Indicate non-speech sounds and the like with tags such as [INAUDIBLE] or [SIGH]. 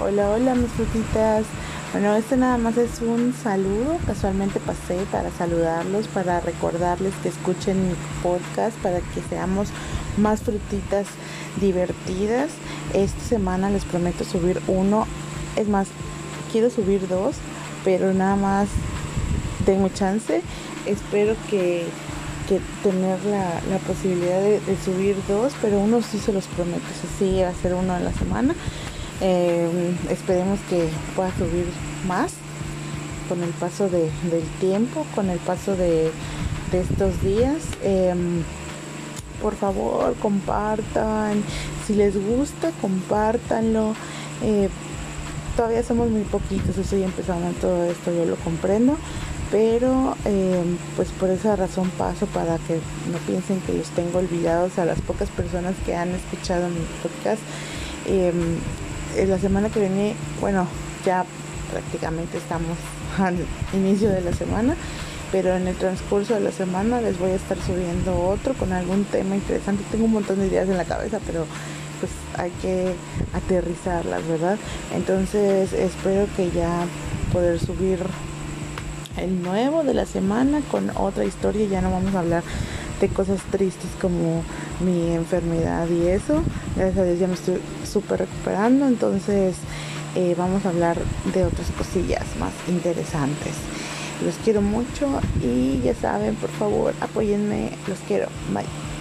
Hola, hola mis frutitas. Bueno, este nada más es un saludo. Casualmente pasé para saludarlos, para recordarles que escuchen mi podcast, para que seamos más frutitas divertidas. Esta semana les prometo subir uno. Es más, quiero subir dos, pero nada más tengo chance. Espero que, tener la, posibilidad de, de, subir dos, pero uno sí se los prometo. Así va a ser uno a la semana. Eh, esperemos que pueda subir más con el paso del tiempo, con el paso de, estos días. Em, por favor, compartan. Si les gusta, compártanlo. Eh, todavía somos muy poquitos, estoy empezando todo esto, yo lo comprendo. Pero em, pues por esa razón paso para que no piensen que los tengo olvidados a las pocas personas que han escuchado mi podcast. Em, la semana que viene, bueno, ya prácticamente estamos [LAUGHS] al inicio de la semana, pero en el transcurso de la semana les voy a estar subiendo otro con algún tema interesante. Tengo un montón de ideas en la cabeza, pero pues hay que aterrizarlas, ¿verdad? Entonces espero que ya poder subir el nuevo de la semana con otra historia. Ya no vamos a hablar cosas tristes como mi enfermedad y eso. Gracias a Dios ya me estoy súper recuperando. Entonces eh, vamos a hablar de otras cosillas más interesantes. Los quiero mucho y ya saben, por favor, apóyenme. Los quiero. Bye.